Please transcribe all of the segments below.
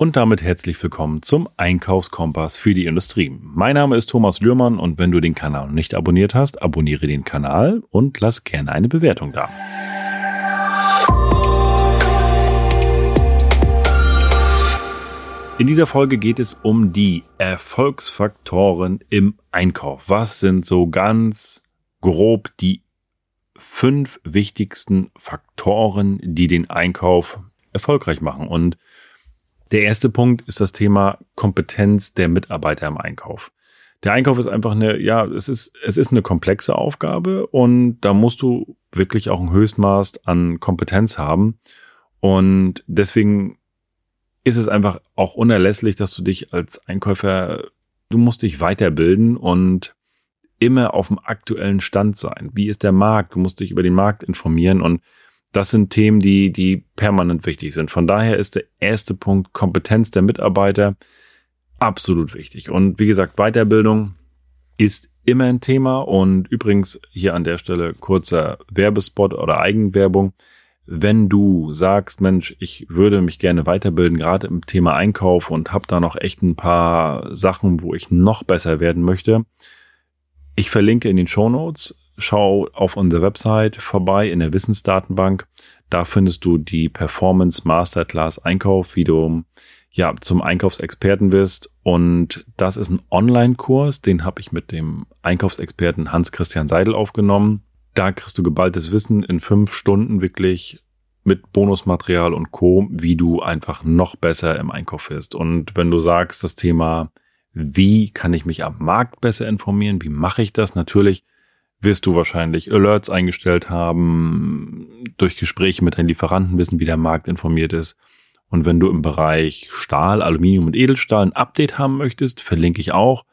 Und damit herzlich willkommen zum Einkaufskompass für die Industrie. Mein Name ist Thomas Lührmann und wenn du den Kanal nicht abonniert hast, abonniere den Kanal und lass gerne eine Bewertung da. In dieser Folge geht es um die Erfolgsfaktoren im Einkauf. Was sind so ganz grob die fünf wichtigsten Faktoren, die den Einkauf erfolgreich machen? Und der erste Punkt ist das Thema Kompetenz der Mitarbeiter im Einkauf. Der Einkauf ist einfach eine, ja, es ist, es ist eine komplexe Aufgabe und da musst du wirklich auch ein Höchstmaß an Kompetenz haben. Und deswegen ist es einfach auch unerlässlich, dass du dich als Einkäufer, du musst dich weiterbilden und immer auf dem aktuellen Stand sein. Wie ist der Markt? Du musst dich über den Markt informieren und das sind Themen, die, die permanent wichtig sind. Von daher ist der erste Punkt Kompetenz der Mitarbeiter absolut wichtig. Und wie gesagt, Weiterbildung ist immer ein Thema. Und übrigens hier an der Stelle kurzer Werbespot oder Eigenwerbung. Wenn du sagst, Mensch, ich würde mich gerne weiterbilden, gerade im Thema Einkauf und habe da noch echt ein paar Sachen, wo ich noch besser werden möchte. Ich verlinke in den Show Notes schau auf unserer Website vorbei in der Wissensdatenbank. Da findest du die Performance Masterclass Einkauf, wie du ja zum Einkaufsexperten wirst. Und das ist ein Online-Kurs, den habe ich mit dem Einkaufsexperten Hans-Christian Seidel aufgenommen. Da kriegst du geballtes Wissen in fünf Stunden wirklich mit Bonusmaterial und Co., wie du einfach noch besser im Einkauf wirst. Und wenn du sagst, das Thema, wie kann ich mich am Markt besser informieren, wie mache ich das? Natürlich wirst du wahrscheinlich Alerts eingestellt haben, durch Gespräche mit deinen Lieferanten wissen, wie der Markt informiert ist. Und wenn du im Bereich Stahl, Aluminium und Edelstahl ein Update haben möchtest, verlinke ich auch,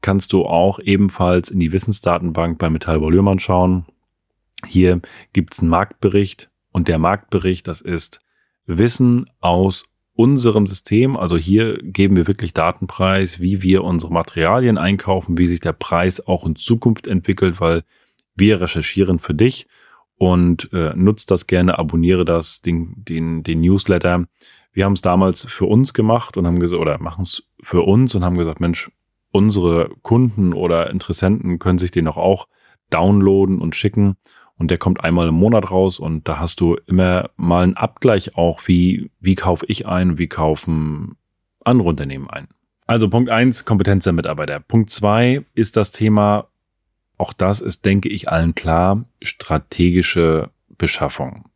kannst du auch ebenfalls in die Wissensdatenbank bei Metallbau Lührmann schauen. Hier gibt's einen Marktbericht und der Marktbericht, das ist Wissen aus unserem System. Also hier geben wir wirklich Datenpreis, wie wir unsere Materialien einkaufen, wie sich der Preis auch in Zukunft entwickelt, weil wir recherchieren für dich und äh, nutzt das gerne, abonniere das, den, den, den Newsletter. Wir haben es damals für uns gemacht und haben gesagt, oder machen es für uns und haben gesagt, Mensch, unsere Kunden oder Interessenten können sich den auch, auch downloaden und schicken und der kommt einmal im Monat raus und da hast du immer mal einen Abgleich auch, wie, wie kaufe ich ein, wie kaufen andere Unternehmen ein. Also Punkt eins Kompetenz der Mitarbeiter. Punkt zwei ist das Thema, auch das ist, denke ich, allen klar, strategische Beschaffung.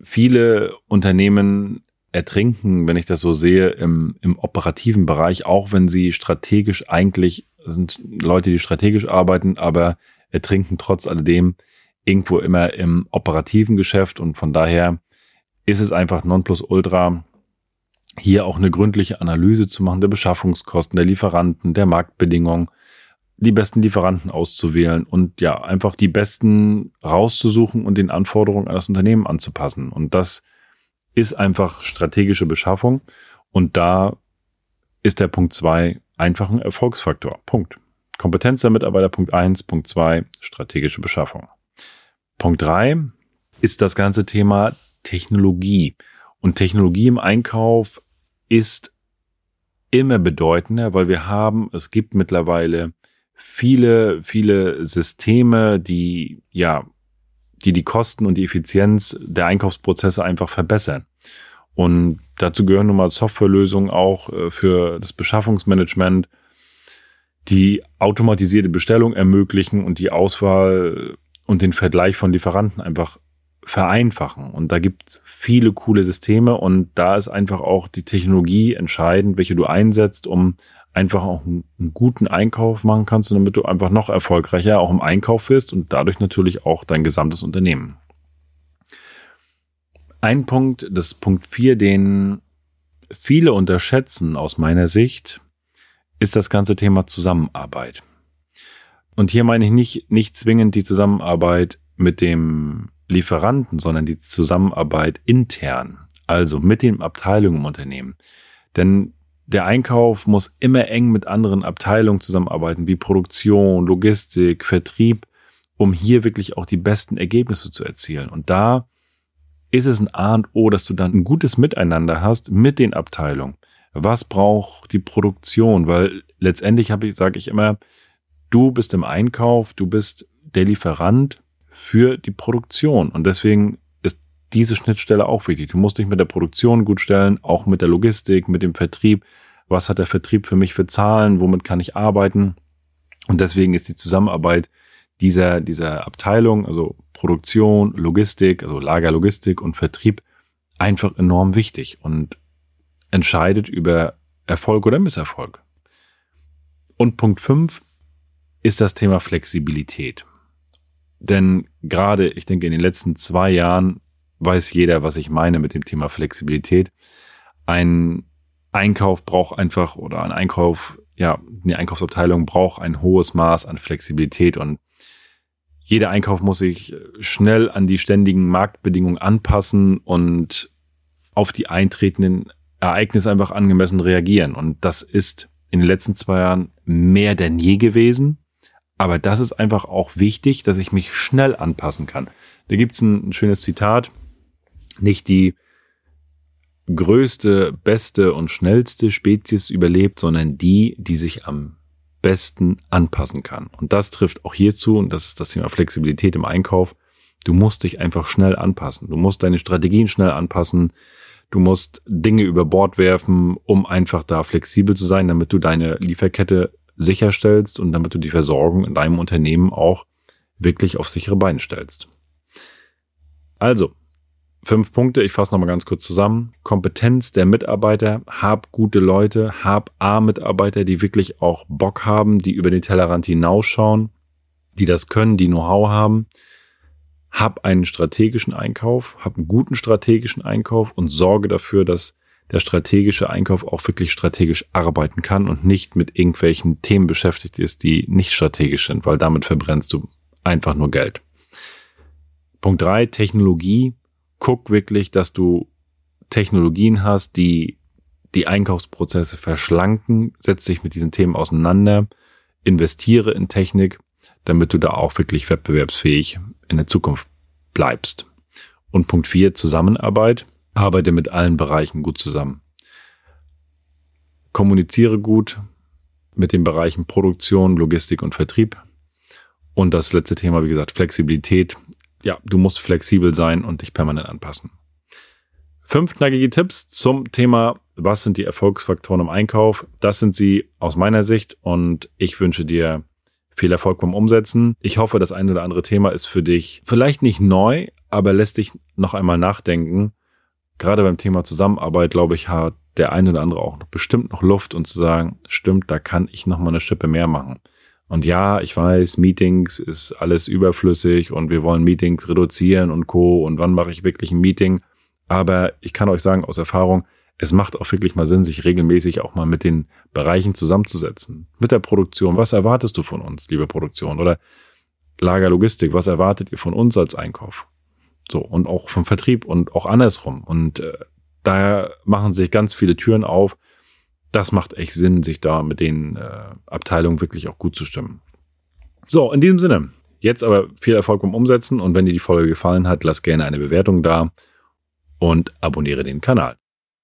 Viele Unternehmen ertrinken, wenn ich das so sehe, im, im operativen Bereich, auch wenn sie strategisch eigentlich sind Leute, die strategisch arbeiten, aber ertrinken trotz alledem irgendwo immer im operativen Geschäft und von daher ist es einfach Nonplusultra, hier auch eine gründliche Analyse zu machen der Beschaffungskosten, der Lieferanten, der Marktbedingungen, die besten Lieferanten auszuwählen und ja, einfach die besten rauszusuchen und den Anforderungen an das Unternehmen anzupassen. Und das ist einfach strategische Beschaffung und da ist der Punkt zwei einfach ein Erfolgsfaktor. Punkt. Kompetenz der Mitarbeiter, Punkt eins, Punkt zwei, strategische Beschaffung. Punkt drei ist das ganze Thema Technologie. Und Technologie im Einkauf ist immer bedeutender, weil wir haben, es gibt mittlerweile viele, viele Systeme, die, ja, die die Kosten und die Effizienz der Einkaufsprozesse einfach verbessern. Und dazu gehören nun mal Softwarelösungen auch äh, für das Beschaffungsmanagement, die automatisierte Bestellung ermöglichen und die Auswahl und den Vergleich von Lieferanten einfach vereinfachen. Und da gibt viele coole Systeme und da ist einfach auch die Technologie entscheidend, welche du einsetzt, um einfach auch einen, einen guten Einkauf machen kannst, damit du einfach noch erfolgreicher auch im Einkauf wirst und dadurch natürlich auch dein gesamtes Unternehmen. Ein Punkt, das Punkt vier, den viele unterschätzen aus meiner Sicht, ist das ganze Thema Zusammenarbeit. Und hier meine ich nicht, nicht zwingend die Zusammenarbeit mit dem Lieferanten, sondern die Zusammenarbeit intern, also mit den Abteilungen im Unternehmen. Denn der Einkauf muss immer eng mit anderen Abteilungen zusammenarbeiten, wie Produktion, Logistik, Vertrieb, um hier wirklich auch die besten Ergebnisse zu erzielen. Und da ist es ein A und O, dass du dann ein gutes Miteinander hast mit den Abteilungen. Was braucht die Produktion? Weil letztendlich habe ich, sage ich immer, du bist im Einkauf, du bist der Lieferant für die Produktion. Und deswegen ist diese Schnittstelle auch wichtig. Du musst dich mit der Produktion gut stellen, auch mit der Logistik, mit dem Vertrieb. Was hat der Vertrieb für mich für Zahlen? Womit kann ich arbeiten? Und deswegen ist die Zusammenarbeit dieser, dieser Abteilung, also Produktion, Logistik, also Lagerlogistik und Vertrieb einfach enorm wichtig und entscheidet über Erfolg oder Misserfolg. Und Punkt fünf ist das Thema Flexibilität. Denn gerade, ich denke, in den letzten zwei Jahren weiß jeder, was ich meine mit dem Thema Flexibilität. Ein Einkauf braucht einfach oder ein Einkauf, ja, eine Einkaufsabteilung braucht ein hohes Maß an Flexibilität und jeder Einkauf muss sich schnell an die ständigen Marktbedingungen anpassen und auf die eintretenden Ereignisse einfach angemessen reagieren. Und das ist in den letzten zwei Jahren mehr denn je gewesen. Aber das ist einfach auch wichtig, dass ich mich schnell anpassen kann. Da gibt's ein, ein schönes Zitat. Nicht die größte, beste und schnellste Spezies überlebt, sondern die, die sich am besten anpassen kann. Und das trifft auch hierzu, und das ist das Thema Flexibilität im Einkauf. Du musst dich einfach schnell anpassen. Du musst deine Strategien schnell anpassen. Du musst Dinge über Bord werfen, um einfach da flexibel zu sein, damit du deine Lieferkette sicherstellst und damit du die Versorgung in deinem Unternehmen auch wirklich auf sichere Beine stellst. Also, fünf Punkte, ich fasse nochmal ganz kurz zusammen. Kompetenz der Mitarbeiter, hab gute Leute, hab A-Mitarbeiter, die wirklich auch Bock haben, die über den Tellerrand hinausschauen, die das können, die Know-how haben. Hab einen strategischen Einkauf, hab einen guten strategischen Einkauf und sorge dafür, dass der strategische Einkauf auch wirklich strategisch arbeiten kann und nicht mit irgendwelchen Themen beschäftigt ist, die nicht strategisch sind, weil damit verbrennst du einfach nur Geld. Punkt drei Technologie. Guck wirklich, dass du Technologien hast, die die Einkaufsprozesse verschlanken. Setz dich mit diesen Themen auseinander. Investiere in Technik, damit du da auch wirklich wettbewerbsfähig in der Zukunft bleibst. Und Punkt vier Zusammenarbeit arbeite mit allen Bereichen gut zusammen. Kommuniziere gut mit den Bereichen Produktion, Logistik und Vertrieb. Und das letzte Thema, wie gesagt, Flexibilität. Ja, du musst flexibel sein und dich permanent anpassen. Fünf knackige Tipps zum Thema, was sind die Erfolgsfaktoren im Einkauf? Das sind sie aus meiner Sicht und ich wünsche dir viel Erfolg beim Umsetzen. Ich hoffe, das eine oder andere Thema ist für dich vielleicht nicht neu, aber lässt dich noch einmal nachdenken gerade beim Thema Zusammenarbeit, glaube ich, hat der eine oder andere auch bestimmt noch Luft und zu sagen, stimmt, da kann ich noch mal eine Schippe mehr machen. Und ja, ich weiß, Meetings ist alles überflüssig und wir wollen Meetings reduzieren und co. Und wann mache ich wirklich ein Meeting? Aber ich kann euch sagen aus Erfahrung, es macht auch wirklich mal Sinn, sich regelmäßig auch mal mit den Bereichen zusammenzusetzen. Mit der Produktion. Was erwartest du von uns, liebe Produktion? Oder Lagerlogistik. Was erwartet ihr von uns als Einkauf? So, und auch vom Vertrieb und auch andersrum. Und äh, daher machen sich ganz viele Türen auf. Das macht echt Sinn, sich da mit den äh, Abteilungen wirklich auch gut zu stimmen. So, in diesem Sinne, jetzt aber viel Erfolg beim Umsetzen und wenn dir die Folge gefallen hat, lass gerne eine Bewertung da und abonniere den Kanal.